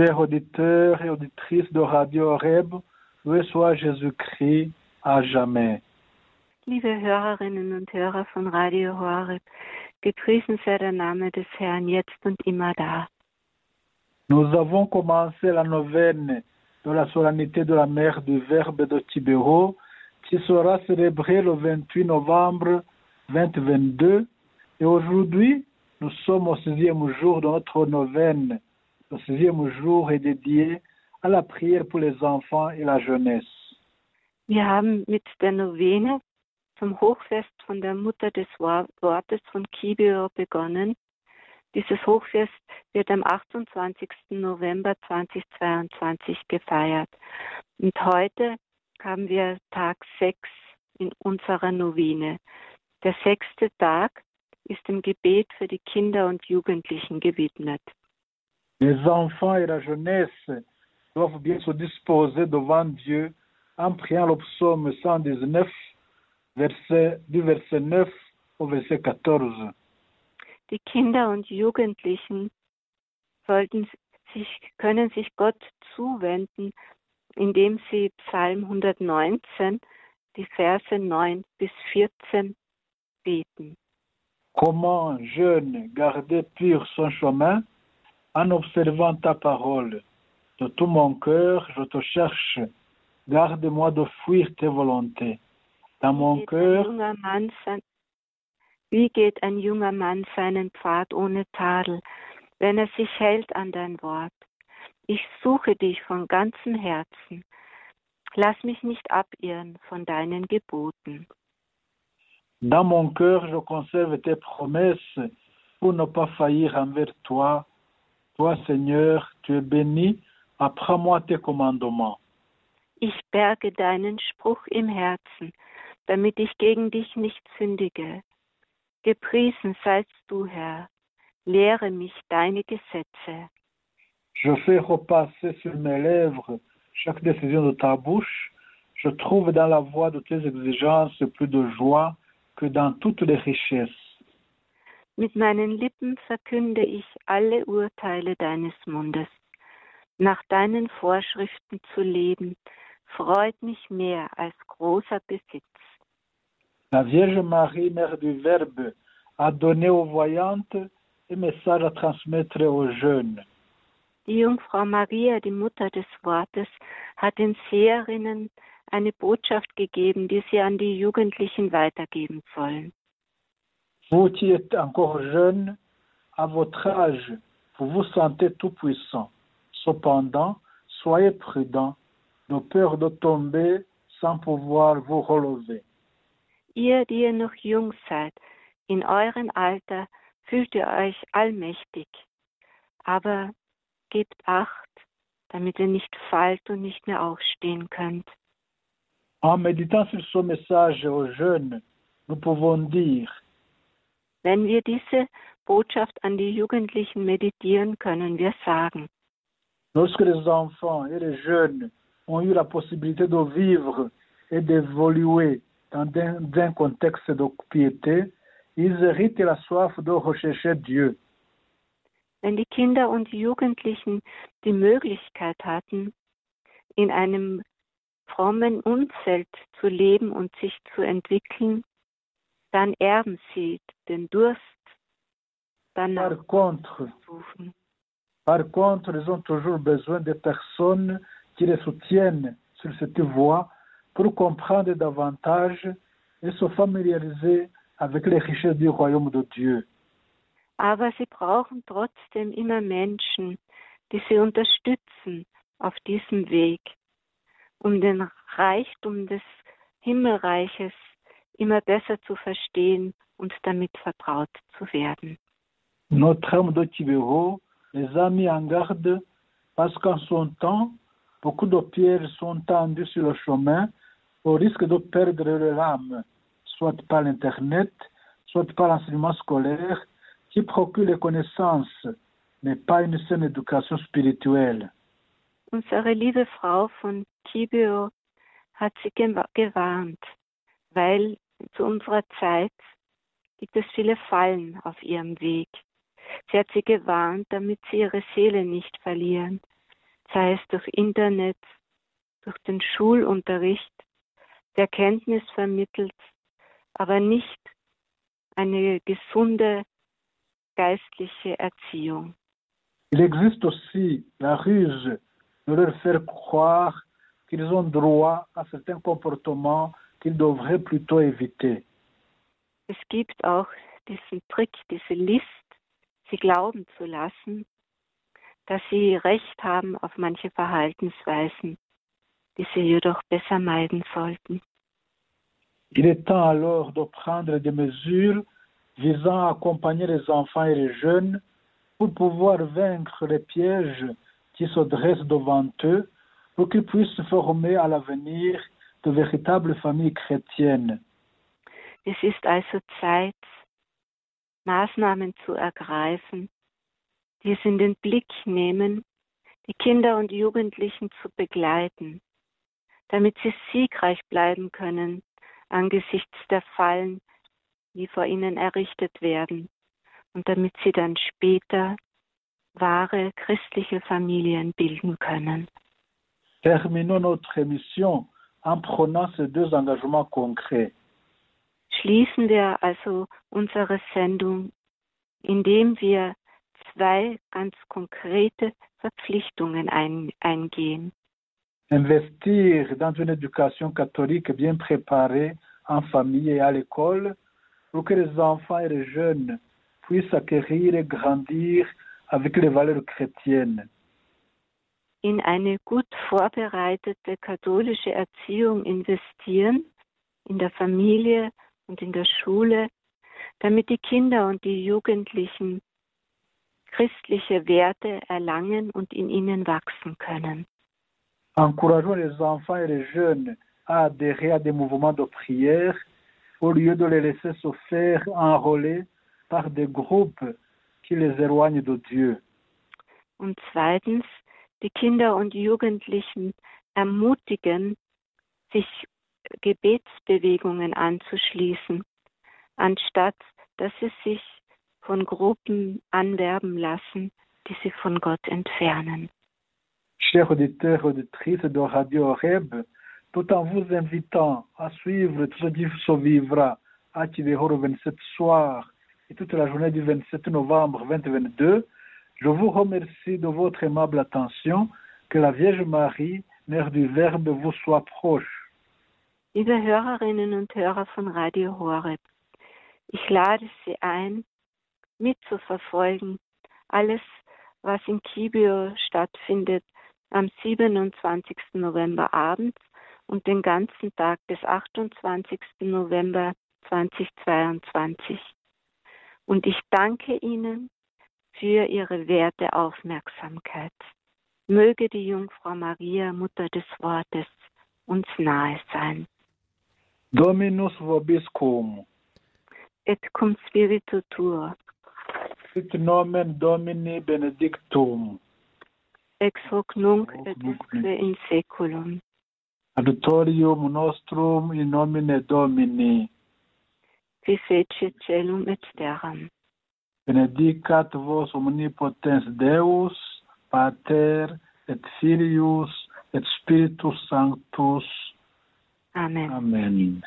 Chers auditeurs et auditrices de Radio Horeb, loué soit Jésus-Christ à jamais. Liebe Hörerinnen und Hörer von Radio Horeb, gepriesen sei der Name des Herrn jetzt und immer da. Nous avons commencé la neuvaine de la solennité de la mère du Verbe de Tibéro, qui sera célébrée le 28 novembre 2022. Et aujourd'hui, nous sommes au sixième jour de notre neuvaine. Le sixième jour est dédié à la prière pour les enfants et la jeunesse. Wir haben mit der Novene zum Hochfest von der Mutter des Wor- Wortes von Kibio begonnen. Dieses Hochfest wird am 28. November 2022 gefeiert. Und heute haben wir Tag 6 in unserer Novene. Der sechste Tag ist dem Gebet für die Kinder und Jugendlichen gewidmet. Les enfants et la jeunesse doivent bien se disposer devant Dieu en priant le psaume 119, verset, du verset 9 au verset 14. Die Kinder und Jugendlichen sollten sich, können sich Gott zuwenden, indem sie Psalm 119, die Verse 9 bis 14 beten. Comment, jeune, garder pur son chemin en observant ta parole. De tout mon cœur, je te cherche. Garde-moi de fuir tes volontés. Dans mon cœur, wie geht ein junger Mann seinen Pfad ohne Tadel, wenn er sich hält an dein Wort? Ich suche dich von ganzem Herzen. Lass mich nicht abirren von deinen Geboten. dans mon cœur, je conserve tes promesses pour ne pas faillir envers toi. Toi, Seigneur, tu es béni. Apprends-moi tes commandements. Ich berge deinen Spruch im Herzen, damit ich gegen dich nicht sündige. Gepriesen seist du, Herr. Lehre mich deine Gesetze. Je fais repasser sur mes lèvres chaque décision de ta bouche. Je trouve dans la voie de tes exigences plus de joie que dans toutes les richesses. Mit meinen Lippen verkünde ich alle Urteile deines Mundes. Nach deinen Vorschriften zu leben, freut mich mehr als großer Besitz. La Vierge Marie, Mère du Verbe, a donné aux voyantes un message à transmettre aux jeunes. Die Jungfrau Maria, die Mutter des Wortes, hat den Seherinnen eine Botschaft gegeben, die sie an die Jugendlichen weitergeben sollen. Vous qui êtes encore jeunes, à votre âge, vous vous sentez tout puissant. Cependant, soyez prudents, de peur de tomber sans pouvoir vous relever. Ihr, die ihr noch jung seid, in eurem Alter fühlt ihr euch allmächtig. Aber gebt Acht, damit ihr nicht fallt und nicht mehr aufstehen könnt. En méditant sur ce message aux jeunes, nous pouvons dire, Wenn wir diese Botschaft an die Jugendlichen meditieren, können wir sagen, lorsque les enfants et les jeunes ont eu la possibilité de vivre et d'évoluer dans un, contexte de piété, ils héritent la soif de rechercher Dieu. wenn die Kinder und Jugendlichen die Möglichkeit hatten, in einem frommen Umfeld zu leben und sich zu entwickeln, dann erben sie den Durst danach Par contre. Par contre, ils ont toujours besoin de personnes qui les soutiennent sur cette voie pour comprendre davantage et se familiariser avec les richesses du royaume de Dieu. Aber sie brauchen trotzdem immer Menschen, die sie unterstützen auf diesem Weg, um den Reichtum des Himmelreiches immer besser zu verstehen und damit vertraut zu werden. Notre homme de Tibéro les a mis en garde parce qu'en son temps, beaucoup de pierres sont tendues sur le chemin au risque de perdre leur âme, soit par l'Internet, soit par l'enseignement scolaire qui procure les connaissances, mais pas une saine éducation spirituelle. Unsere liebe Frau von Tibio hat sie gewa- gewarnt, weil zu unserer Zeit gibt es viele Fallen auf ihrem Weg. Sie hat sie gewarnt, damit sie ihre Seele nicht verlieren. sei es durch Internet, durch den Schulunterricht, der Kenntnis vermittelt, aber nicht eine gesunde geistliche Erziehung. Il existe aussi la ruse de leur faire croire qu'ils ont droit à certains comportements qu'ils devraient plutôt éviter. Es gibt auch diesen Trick, diese List, sie glauben zu lassen, dass sie Recht haben auf manche Verhaltensweisen, die sie jedoch besser meiden sollten. Il est temps alors de prendre des mesures visant à accompagner les enfants et les jeunes pour pouvoir vaincre les pièges qui se dressent devant eux pour qu'ils puissent former à l'avenir de véritables familles chrétiennes. Es ist also Zeit, Maßnahmen zu ergreifen, die es in den Blick nehmen, die Kinder und Jugendlichen zu begleiten, damit sie siegreich bleiben können angesichts der Fallen, die vor ihnen errichtet werden und damit sie dann später wahre christliche Familien bilden können. Terminons notre émission en prenant ces deux engagements concrets. Schließen wir also unsere Sendung, indem wir zwei ganz konkrete Verpflichtungen ein, eingehen. Investir dans une éducation catholique bien préparée en famille et à l'école pour que les enfants et les jeunes puissent acquérir et grandir avec les valeurs chrétiennes. In eine gut vorbereitete katholische Erziehung investieren, in der Familie und in der Schule, damit die Kinder und die Jugendlichen christliche Werte erlangen und in ihnen wachsen können. Encourageons les enfants et les jeunes à adhérer à des mouvements de prière au lieu de les laisser se faire enrôler par des groupes qui les éloignent de Dieu. Und zweitens, die Kinder und Jugendlichen ermutigen, sich Gebetsbewegungen anzuschließen, anstatt dass sie sich von Gruppen anwerben lassen, die sie von Gott entfernen. Chers auditeurs auditrices de Radio Horeb, tout en vous invitant à suivre tout ce qui se vivra à Kibeho le 27 soir et toute la journée du 27 novembre 2022, je vous remercie de votre aimable attention. Que la Vierge Marie, Mère du Verbe, vous soit proche. Liebe Hörerinnen und Hörer von Radio Horeb, ich lade Sie ein, mitzuverfolgen, alles, was in Kibio stattfindet, am 27. November abends und den ganzen Tag des 28. November 2022. Und ich danke Ihnen für Ihre werte Aufmerksamkeit. Möge die Jungfrau Maria, Mutter des Wortes, uns nahe sein. Dominus vobiscum, Et cum spiritu tuo, sit nomen Domini benedictum, ex hoc nunc et usque in seculum. adiutorium nostrum in nomine Domini, Qui fecit celum et terram. Benedicat vos omnipotens Deus, Pater et Filius et Spiritus Sanctus. Amen. Amen.